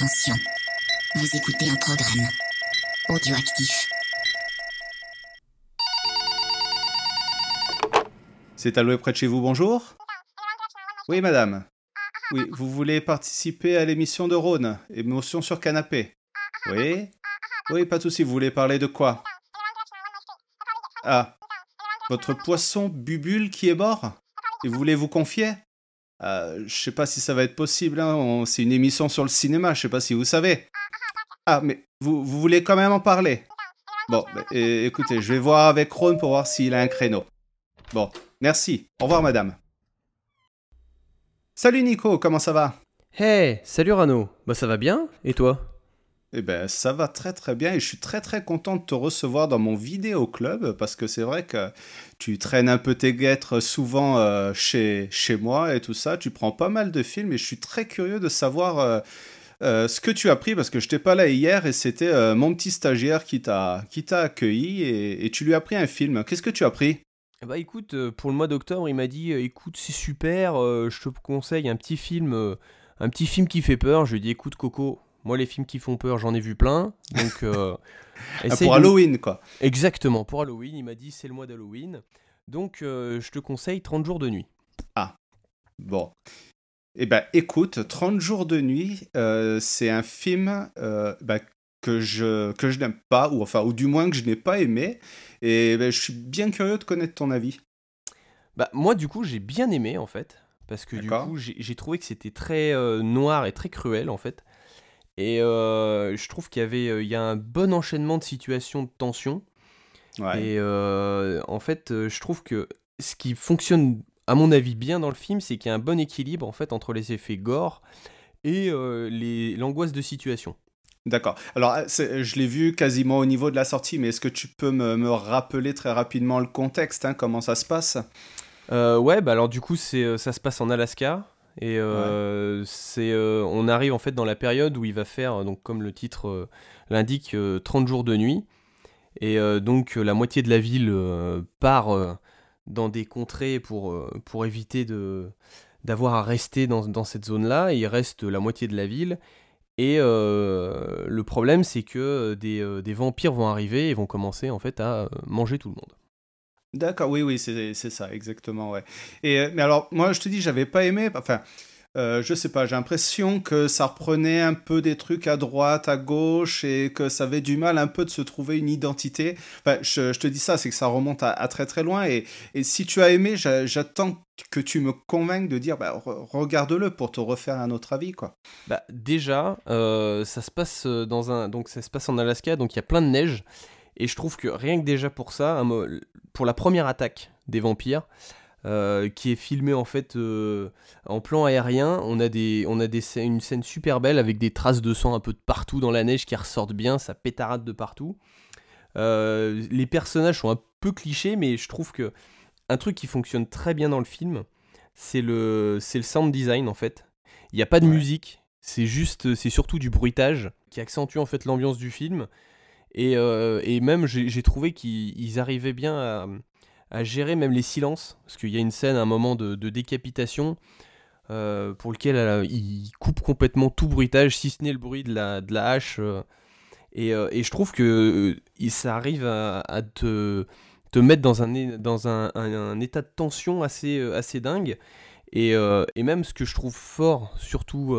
Attention, vous écoutez un programme audioactif. C'est alloué près de chez vous, bonjour. Oui, madame. Oui, vous voulez participer à l'émission de Rhône, Émotion sur canapé. Oui. Oui, pas de souci, vous voulez parler de quoi? Ah, votre poisson Bubule qui est mort? Et vous voulez vous confier? Euh, Je sais pas si ça va être possible, hein, c'est une émission sur le cinéma, je sais pas si vous savez. Ah, mais vous, voulez quand même en parler? Bon, bah, écoutez, je vais voir avec Rhône pour voir s'il a un créneau. Bon, merci. Au revoir, madame. Salut Nico, comment ça va? Hey, salut Rano. Bah ça va bien Et toi? Eh ben, ça va très très bien et je suis très très content de te recevoir dans mon vidéo club parce que c'est vrai que tu traînes un peu tes guêtres souvent euh, chez, chez moi et tout ça. Tu prends pas mal de films et je suis très curieux de savoir euh, euh, ce que tu as pris parce que je n'étais pas là hier et c'était mon petit stagiaire qui t'a accueilli et, et tu lui as pris un film. Qu'est-ce que tu as pris Bah écoute, euh, pour le mois d'octobre, il m'a dit écoute, c'est super, je te conseille un petit film un petit film qui fait peur. Je lui ai dit écoute Coco, moi les films qui font peur, j'en ai vu plein. Donc euh, Ah, Pour de- Halloween quoi. Exactement, pour Halloween, il m'a dit c'est le mois d'Halloween. Donc euh, je te conseille 30 jours de nuit. Bon. Eh ben, écoute, 30 jours de nuit, euh, c'est un film bah, que je, que je n'aime pas, ou enfin, ou du moins que je n'ai pas aimé. Et ben, je suis bien curieux de connaître ton avis. Bah moi du coup j'ai bien aimé en fait parce que du coup j'ai trouvé que c'était très noir et très cruel en fait et euh, je trouve qu'il y avait euh, il y a un bon enchaînement de situations de tension Ouais. et euh, en fait je trouve que ce qui fonctionne à mon avis bien dans le film c'est qu'il y a un bon équilibre en fait entre les effets gore et euh, l'angoisse de situation. D'accord. Alors, je l'ai vu quasiment au niveau de la sortie, mais est-ce que tu peux me, me rappeler très rapidement le contexte, hein, comment ça se passe? Ouais, bah alors du coup, ça se passe en Alaska. Et euh, c'est, euh, on arrive en fait dans la période où il va faire, euh, donc comme le titre l'indique, euh, 30 jours de nuit. Et donc la moitié de la ville part dans des contrées pour, pour éviter de, d'avoir à rester dans, dans cette zone-là. Il reste la moitié de la ville. Et euh, le problème, c'est que des, des vampires vont arriver et vont commencer en fait à manger tout le monde. D'accord, oui, oui, c'est ça, exactement, ouais. Et, euh, mais alors, moi, je te dis, j'avais pas aimé, enfin, euh, je sais pas, j'ai l'impression que ça reprenait un peu des trucs à droite, à gauche, et que ça avait du mal un peu de se trouver une identité. Enfin, je, te dis ça, c'est que ça remonte à, très très loin, et, et si tu as aimé, j'a- j'attends que tu me convainques de dire, bah, re- regarde-le pour te refaire un autre avis, quoi. Bah déjà, euh, ça se passe euh, dans un, donc ça se passe en Alaska, donc il y a plein de neige, et je trouve que rien que déjà pour ça, pour la première attaque des vampires, euh, qui est filmée en fait euh, en plan aérien, on a des, on a des, une scène super belle avec des traces de sang un peu de partout dans la neige qui ressortent bien, ça pétarade de partout. Euh, les personnages sont un peu clichés, mais je trouve que un truc qui fonctionne très bien dans le film, c'est le, c'est le sound design en fait. Il n'y a pas de Ouais. musique, c'est juste, c'est surtout du bruitage qui accentue en fait l'ambiance du film. Et, euh, et même, j'ai trouvé qu'ils ils arrivaient bien à, gérer même les silences, parce qu'il y a une scène, un moment de, décapitation, euh, pour lequel euh, ils coupent complètement tout bruitage, si ce n'est le bruit de la, de la hache. euh. et, et je trouve que il- ça arrive à, te, te mettre dans un, dans un, état de tension assez, assez dingue. Et, et même ce que je trouve fort, surtout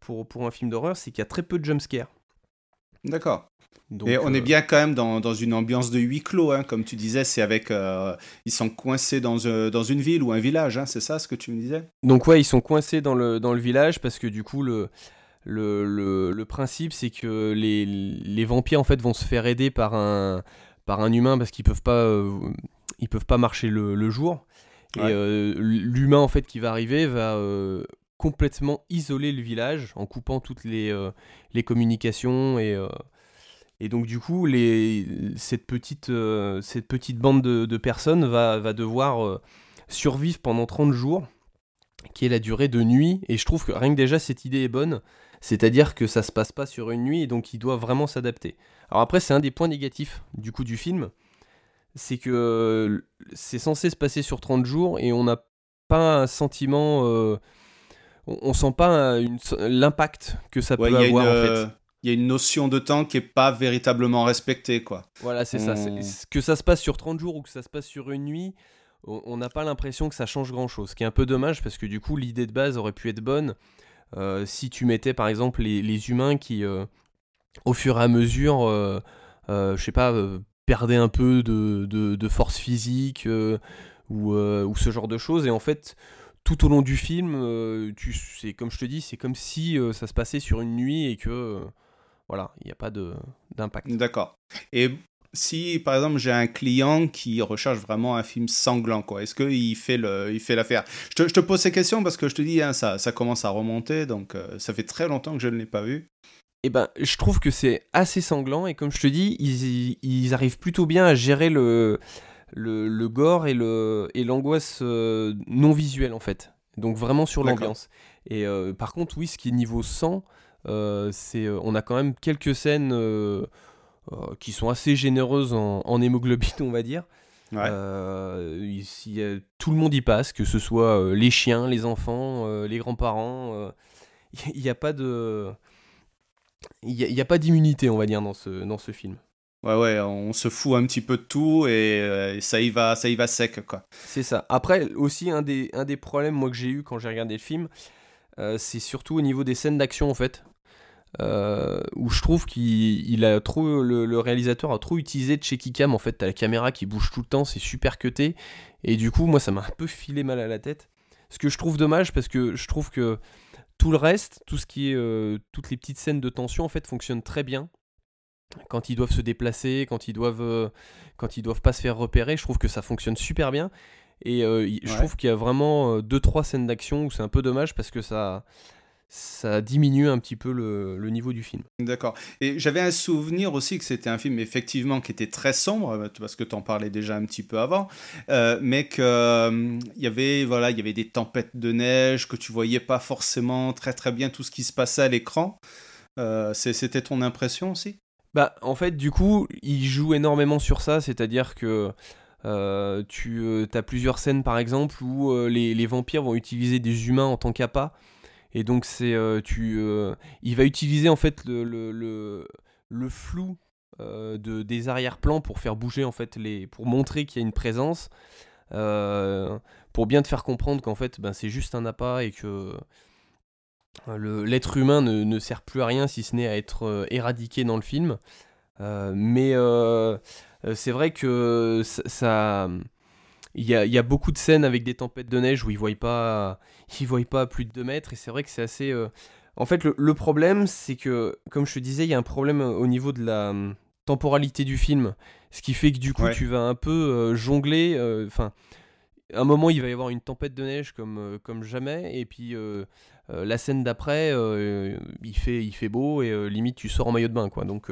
pour, pour un film d'horreur, c'est qu'il y a très peu de jumpscares. D'accord. Donc, Et on euh, est bien quand même dans, dans une ambiance de huis clos, hein, comme tu disais, c'est avec... euh, ils sont coincés dans, euh, dans une ville ou un village, hein, c'est ça ce que tu me disais? Donc ouais, ils sont coincés dans le, dans le village parce que du coup, le, le, le, le principe, c'est que les, les vampires, en fait, vont se faire aider par un, par un humain parce qu'ils peuvent pas, euh, ils peuvent pas marcher le, le jour. Et euh, l'humain, en fait, qui va arriver va euh, complètement isoler le village en coupant toutes les, euh, les communications et... euh, et donc du coup, les, cette, petite, euh, cette petite bande de, de personnes va, va devoir survivre pendant 30 jours, qui est la durée de nuit. Et je trouve que rien que déjà cette idée est bonne, c'est-à-dire que ça se passe pas sur une nuit et donc il doit vraiment s'adapter. Alors après, c'est un des points négatifs du coup du film, c'est que c'est censé se passer sur 30 jours et on n'a pas un sentiment... euh, on, sent pas l'impact que ça peut avoir en fait. Il y a une notion de temps qui est pas véritablement respectée, quoi. Voilà, c'est ça. Que ça se passe sur 30 jours ou que ça se passe sur une nuit, on n'a pas l'impression que ça change grand-chose. Ce qui est un peu dommage parce que du coup, l'idée de base aurait pu être bonne euh, si tu mettais par exemple les, humains qui, euh, au fur et à mesure, euh, je sais pas, perdaient un peu de, force physique ou, ou, ce genre de choses. Et en fait, tout au long du film, tu, comme je te dis, c'est comme si ça se passait sur une nuit et que voilà, il n'y a pas d'impact. D'accord. Et si par exemple j'ai un client qui recherche vraiment un film sanglant, quoi, est-ce qu'il fait le, il fait l'affaire? Je te, je te, pose ces questions parce que je te dis, hein, ça, ça commence à remonter, donc euh, ça fait très longtemps que je ne l'ai pas vu. Eh ben, je trouve que c'est assez sanglant et comme je te dis, ils, ils arrivent plutôt bien à gérer le, le, le gore et le et l'angoisse euh, non visuelle en fait. Donc vraiment sur l'ambiance. Et euh, par contre, oui, ce qui est niveau sang, c'est on a quand même quelques scènes euh, qui sont assez généreuses en, hémoglobine, on va dire. Euh, ici, tout le monde y passe, que ce soit euh, les chiens, les enfants, les grands-parents. Il n'y a, pas de. Il n'y a, pas d'immunité, on va dire, dans ce, dans ce film. Ouais, ouais, on se fout un petit peu de tout et, ça, y va, ça y va sec, quoi. C'est ça. Après, aussi, un des, un des problèmes, moi, que j'ai eu quand j'ai regardé le film, c'est surtout au niveau des scènes d'action, en fait. Euh, où je trouve qu'il a trop le, réalisateur a trop utilisé de shaky cam en fait t'as la caméra qui bouge tout le temps c'est super cuté et du coup moi ça m'a un peu filé mal à la tête ce que je trouve dommage parce que je trouve que tout le reste tout ce qui est euh, toutes les petites scènes de tension en fait fonctionnent très bien quand ils doivent se déplacer quand ils doivent euh, quand ils doivent pas se faire repérer je trouve que ça fonctionne super bien et je trouve qu'il y a vraiment deux trois scènes d'action où c'est un peu dommage parce que ça ça diminue un petit peu le, niveau du film. D'accord. Et j'avais un souvenir aussi que c'était un film effectivement qui était très sombre, euh, parce que tu en parlais déjà un petit peu avant, euh, mais qu'il euh, y avait voilà, il y avait des tempêtes de neige, que tu voyais pas forcément très très bien tout ce qui se passait à l'écran. c'était ton impression aussi? Bah en fait du coup il joue énormément sur ça, c'est-à-dire que tu as plusieurs scènes par exemple où les, les, vampires vont utiliser des humains en tant qu'appât. Et donc c'est euh, tu, euh, il va utiliser en fait le, le, le, flou euh, de, des arrière-plans pour faire bouger en fait les, pour montrer qu'il y a une présence, pour bien te faire comprendre qu'en fait ben, c'est juste un appât et que l'être humain ne, ne, sert plus à rien si ce n'est à être éradiqué dans le film. mais c'est vrai que ça il y, a, y, a, beaucoup de scènes avec des tempêtes de neige où ils ne voient pas, ils voient pas plus de 2 mètres et c'est vrai que c'est assez. Euh, en fait, le, problème, c'est que, comme je te disais, il y a un problème au niveau de la temporalité du film, ce qui fait que du coup, tu vas un peu euh, jongler. Euh, enfin, à un moment, il va y avoir une tempête de neige comme, comme jamais, et puis la scène d'après, il, fait, il fait beau et limite, tu sors en maillot de bain, quoi. Donc.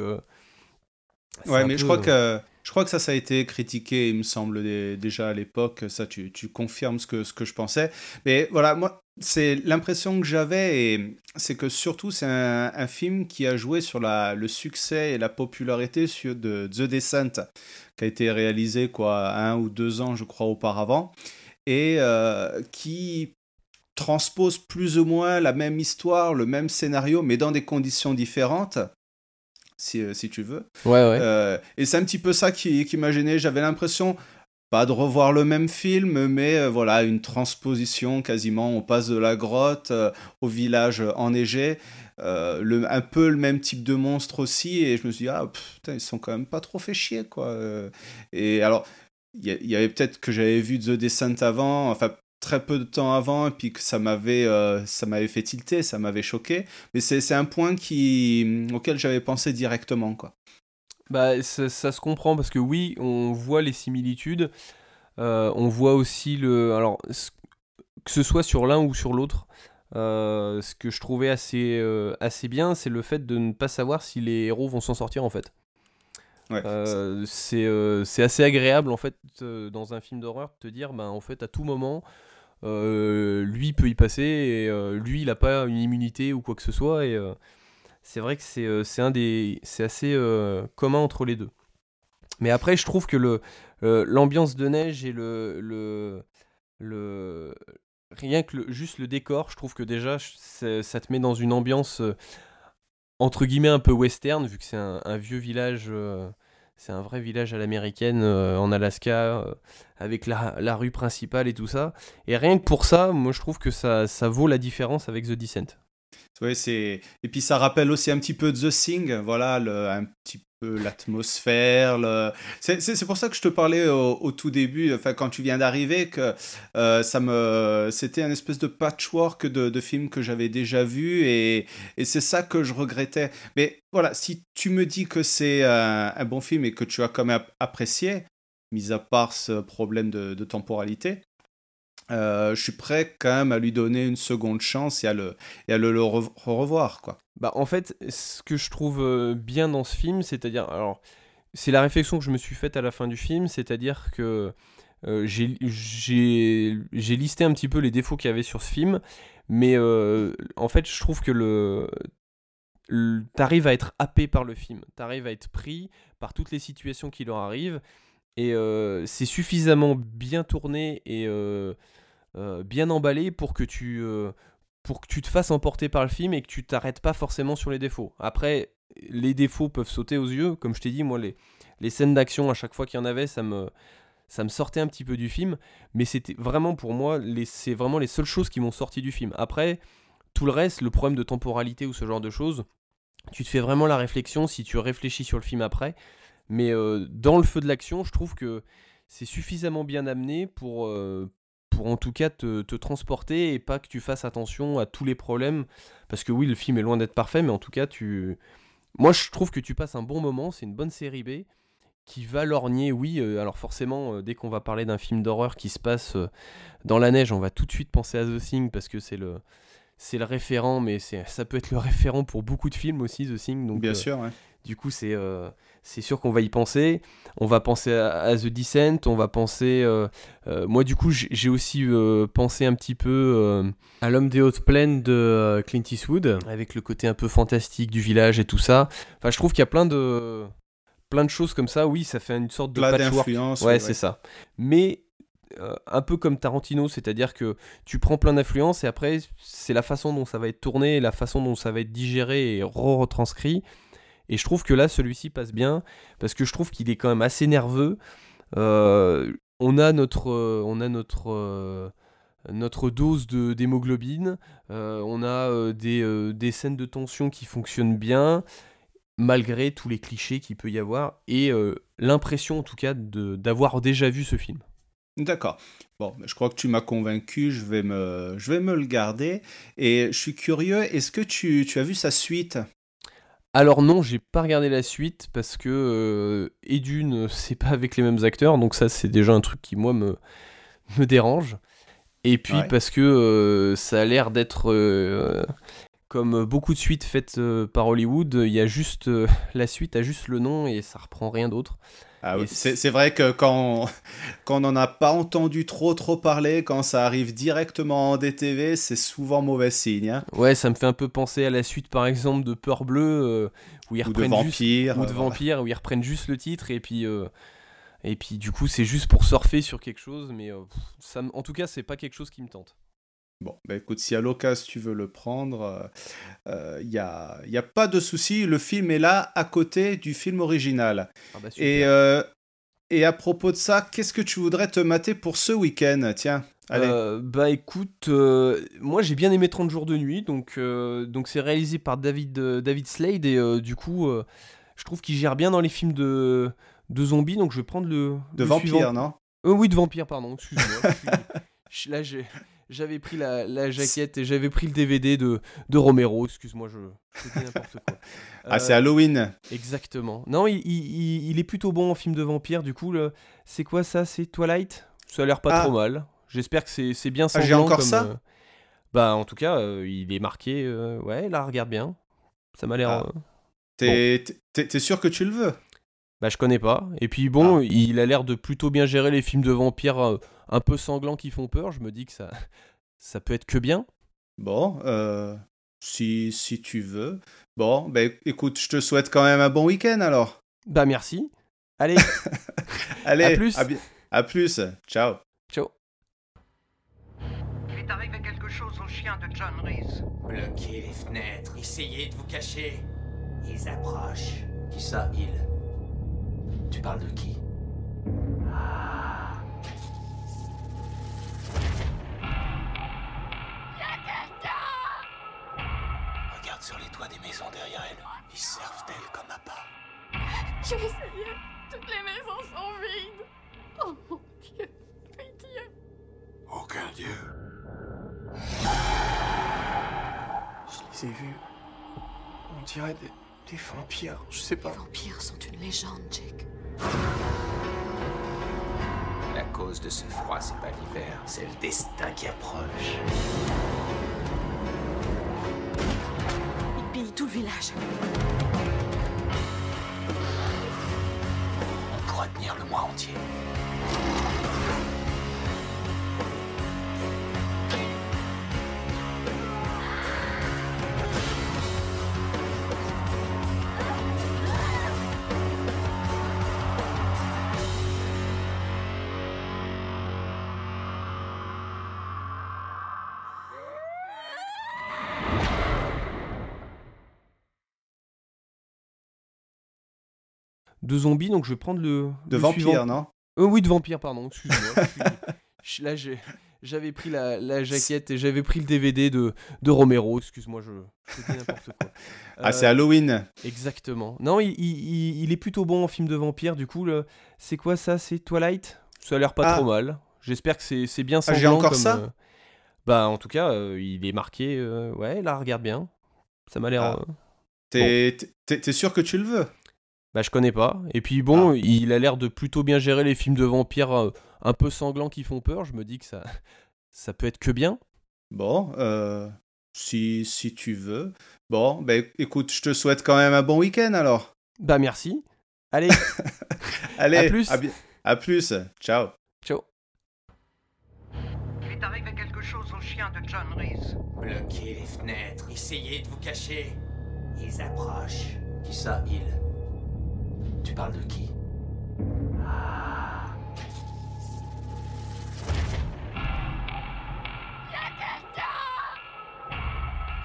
ouais, mais je crois que je crois que ça, ça a été critiqué, il me semble, déjà à l'époque. Ça, tu, tu, confirmes ce que, ce que je pensais. Mais voilà, moi, c'est l'impression que j'avais, c'est que surtout, c'est un, film qui a joué sur la, le succès et la popularité sur, de The Descent, qui a été réalisé, quoi, un ou deux ans, je crois, auparavant, et euh, qui transpose plus ou moins la même histoire, le même scénario, mais dans des conditions différentes si, euh, si tu veux. Ouais, ouais. Euh, et c'est un petit peu ça qui, qui m'a gêné. J'avais l'impression, pas de revoir le même film, mais euh, voilà, une transposition quasiment. On passe de la grotte au village enneigé. le, un peu le même type de monstre aussi. Et je me suis dit, ah, putain, ils sont quand même pas trop fait chier, quoi. et alors. Il y, avait peut-être que j'avais vu The Descent avant, enfin très peu de temps avant et puis que ça m'avait euh, ça m'avait fait tilter, ça m'avait choqué. Mais c'est un point qui auquel j'avais pensé directement quoi. Bah ça, se comprend parce que oui, on voit les similitudes. Euh, on voit aussi le alors que ce soit sur l'un ou sur l'autre. Euh, ce que je trouvais assez, assez bien, c'est le fait de ne pas savoir si les héros vont s'en sortir en fait. Ouais, c'est assez agréable en fait dans un film d'horreur de te dire ben en fait à tout moment euh, lui peut y passer et euh, lui il n'a pas une immunité ou quoi que ce soit et euh, c'est vrai que c'est un des c'est assez commun entre les deux. Mais après je trouve que le l'ambiance de neige et le le, le rien que juste le décor, je trouve que déjà ça te met dans une ambiance entre guillemets un peu western, vu que c'est un, vieux village, c'est un vrai village à l'américaine en Alaska, avec la, rue principale et tout ça. Et rien que pour ça, moi je trouve que ça, vaut la différence avec The Descent. Et puis ça rappelle aussi un petit peu The Thing, voilà, un petit l'atmosphère. C'est pour ça que je te parlais au, tout début, enfin quand tu viens d'arriver, que euh, ça me, c'était un espèce de patchwork de, de films que j'avais déjà vu et, et c'est ça que je regrettais. Mais voilà, si tu me dis que c'est un, un, bon film et que tu as quand même apprécié, mis à part ce problème de temporalité, euh, je suis prêt quand même à lui donner une seconde chance et à le, le, revoir. Quoi. Bah, en fait, ce que je trouve euh, bien dans ce film, c'est-à-dire. Alors, c'est la réflexion que je me suis faite à la fin du film, c'est-à-dire que euh, j'ai listé un petit peu les défauts qu'il y avait sur ce film, mais en fait, je trouve que le. T'arrives à être happé par le film, t'arrives à être pris par toutes les situations qui leur arrivent, et c'est suffisamment bien tourné et bien emballé pour que tu pour que tu te fasses emporter par le film et que tu t'arrêtes pas forcément sur les défauts. Après, les défauts peuvent sauter aux yeux, comme je t'ai dit, moi les, les scènes d'action à chaque fois qu'il y en avait, ça me ça me sortait un petit peu du film, mais c'était vraiment pour moi c'est vraiment les seules choses qui m'ont sorti du film. Après, tout le reste, le problème de temporalité ou ce genre de choses, tu te fais vraiment la réflexion si tu réfléchis sur le film après. Mais euh, dans le feu de l'action, je trouve que c'est suffisamment bien amené pour, euh, pour en tout cas te, transporter et pas que tu fasses attention à tous les problèmes. Parce que oui, le film est loin d'être parfait, mais en tout cas, tu... moi je trouve que tu passes un bon moment, c'est une bonne série B qui va lorgner, oui, euh, alors forcément, dès qu'on va parler d'un film d'horreur qui se passe dans la neige, on va tout de suite penser à The Thing parce que c'est le, c'est le référent, mais ça peut être le référent pour beaucoup de films aussi, The Thing. Donc, Bien sûr, ouais. Du coup, c'est euh, c'est sûr qu'on va y penser. On va penser à, The Descent, on va penser... Euh, euh, moi, du coup, j'ai aussi pensé un petit peu à L'homme des hautes plaines de Clint Eastwood, avec le côté un peu fantastique du village et tout ça. Enfin, je trouve qu'il y a plein de... Plein de choses comme ça, oui, ça fait une sorte de Plein patchwork. Ouais, c'est ça. Mais un peu comme Tarantino, c'est-à-dire que tu prends plein d'influences et après c'est la façon dont ça va être tourné, la façon dont ça va être digéré et re-retranscrit et je trouve que là, celui-ci passe bien, parce que je trouve qu'il est quand même assez nerveux. Euh, on a notre, euh, on a notre, euh, notre dose d'hémoglobine, on a des, des, scènes de tension qui fonctionnent bien, malgré tous les clichés qu'il peut y avoir, et l'impression en tout cas d'avoir déjà vu ce film. D'accord. Bon, je crois que tu m'as convaincu, je vais, me, je vais me le garder. Et je suis curieux, est-ce que tu, tu as vu sa suite? Alors non, j'ai pas regardé la suite parce que euh, Edune, c'est pas avec les mêmes acteurs, donc ça c'est déjà un truc qui moi me, me dérange. Et puis parce que euh, ça a l'air d'être euh, comme beaucoup de suites faites par Hollywood, il y a juste la suite a juste le nom et ça reprend rien d'autre. Ah c'est vrai que quand, quand on n'en a pas entendu trop trop parler, quand ça arrive directement en DTV, c'est souvent mauvais signe. Hein. Ouais, ça me fait un peu penser à la suite par exemple de Peur Bleue, euh, où ils reprennent ou de Vampire, ou de Vampire, où ils reprennent juste le titre et puis euh, et puis du coup c'est juste pour surfer sur quelque chose, mais euh, ça, en tout cas c'est pas quelque chose qui me tente. Bon, bah écoute, si à l'occasion tu veux le prendre, il euh, n'y euh, a, y a pas de souci. Le film est là, à côté du film original. Ah bah et, euh, et à propos de ça, qu'est-ce que tu voudrais te mater pour ce week-end? Tiens, allez. bah écoute, moi j'ai bien aimé 30 jours de nuit, donc donc c'est réalisé par David, David Slade, et du coup, je trouve qu'il gère bien dans les films de, de zombies, donc je vais prendre le. De vampires, non? Oui, de vampires, pardon, excuse-moi. là, j'ai j'avais pris la, jaquette et j'avais pris le DVD de, de Romero. Excuse-moi, je, dis n'importe quoi. ah, c'est Halloween. Exactement. Non, il, il, est plutôt bon en film de vampire. Du coup, c'est quoi ça? C'est Twilight? Ça a l'air pas ah. trop mal. J'espère que c'est bien sanglant. Ah, j'ai encore ça? euh, Bah, en tout cas, euh, il est marqué. Euh, ouais, là, regarde bien. Ça m'a l'air. Ah. T'es sûr que tu le veux? Bah, je connais pas. Et puis bon, ah. il a l'air de plutôt bien gérer les films de vampires euh, un peu sanglants qui font peur. Je me dis que ça, ça peut être que bien. Bon, euh, si, si tu veux. Bon, bah écoute, je te souhaite quand même un bon week-end alors. Bah merci. Allez. Allez, à plus. À, plus. Ciao. Ciao. Il est avec chien de John Reese. Bloquez les fenêtres, essayez de vous cacher. Ils approchent. Qui ça, ils Tu parles de qui? J'ai essayé. Toutes les maisons sont vides. Oh mon Dieu. Pitié. Aucun dieu. Je les ai vus. On dirait des, des vampires. Je sais pas. Les vampires sont une légende, Jake. La cause de ce froid, c'est pas l'hiver, c'est le destin qui approche. Ils pillent tout le village. Le mois entier. De zombies, donc je vais prendre le. De le vampire, suivant. non Euh, oui, de vampire, pardon, excuse-moi. Suis- Là, j'avais pris la, la jaquette et j'avais pris le DVD de, de Romero. Excuse-moi, je, n'importe quoi. Ah, Euh, c'est Halloween. Exactement. Non, il, il- il- est plutôt bon en film de vampire. Du coup, le- c'est quoi ça? C'est Twilight? Ça a l'air pas Ah. trop mal. J'espère que c'est bien Ah, sanglant. j'ai encore comme, ça euh, Bah, en tout cas, euh, il est marqué. euh, Ouais, là, regarde bien. Ça m'a l'air. Ah. euh, T'es t'es sûr que tu le veux? Bah, je connais pas. Et puis bon, Ah. il a l'air de plutôt bien gérer les films de vampires euh, un peu sanglants qui font peur. Je me dis que ça, ça peut être que bien. Bon, euh, si, si tu veux. Bon, ben écoute, je te souhaite quand même un bon week-end alors. Bah, merci. Allez, Allez, À plus. À, bi- à plus. Ciao. ciao. Il est arrivé quelque chose au chien de John Reese. Bloquez les fenêtres, essayez de vous cacher. Ils approchent. Qui ça, ils Tu parles de qui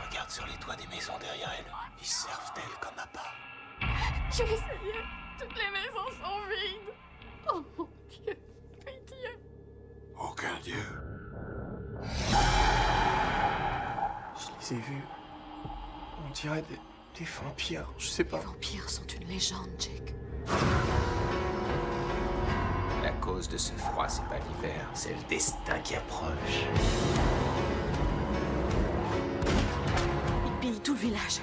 Regarde sur les toits des maisons derrière elle. Ils servent d'elle comme appât. J'ai essayé. Toutes les maisons sont vides. Oh mon Dieu. Pitié. Aucun dieu. Je les ai vus. On dirait des, des vampires. Je sais pas. Les vampires sont une légende, Jake. La cause de ce froid, c'est pas l'hiver, c'est le destin qui approche. Ils pillent tout le village.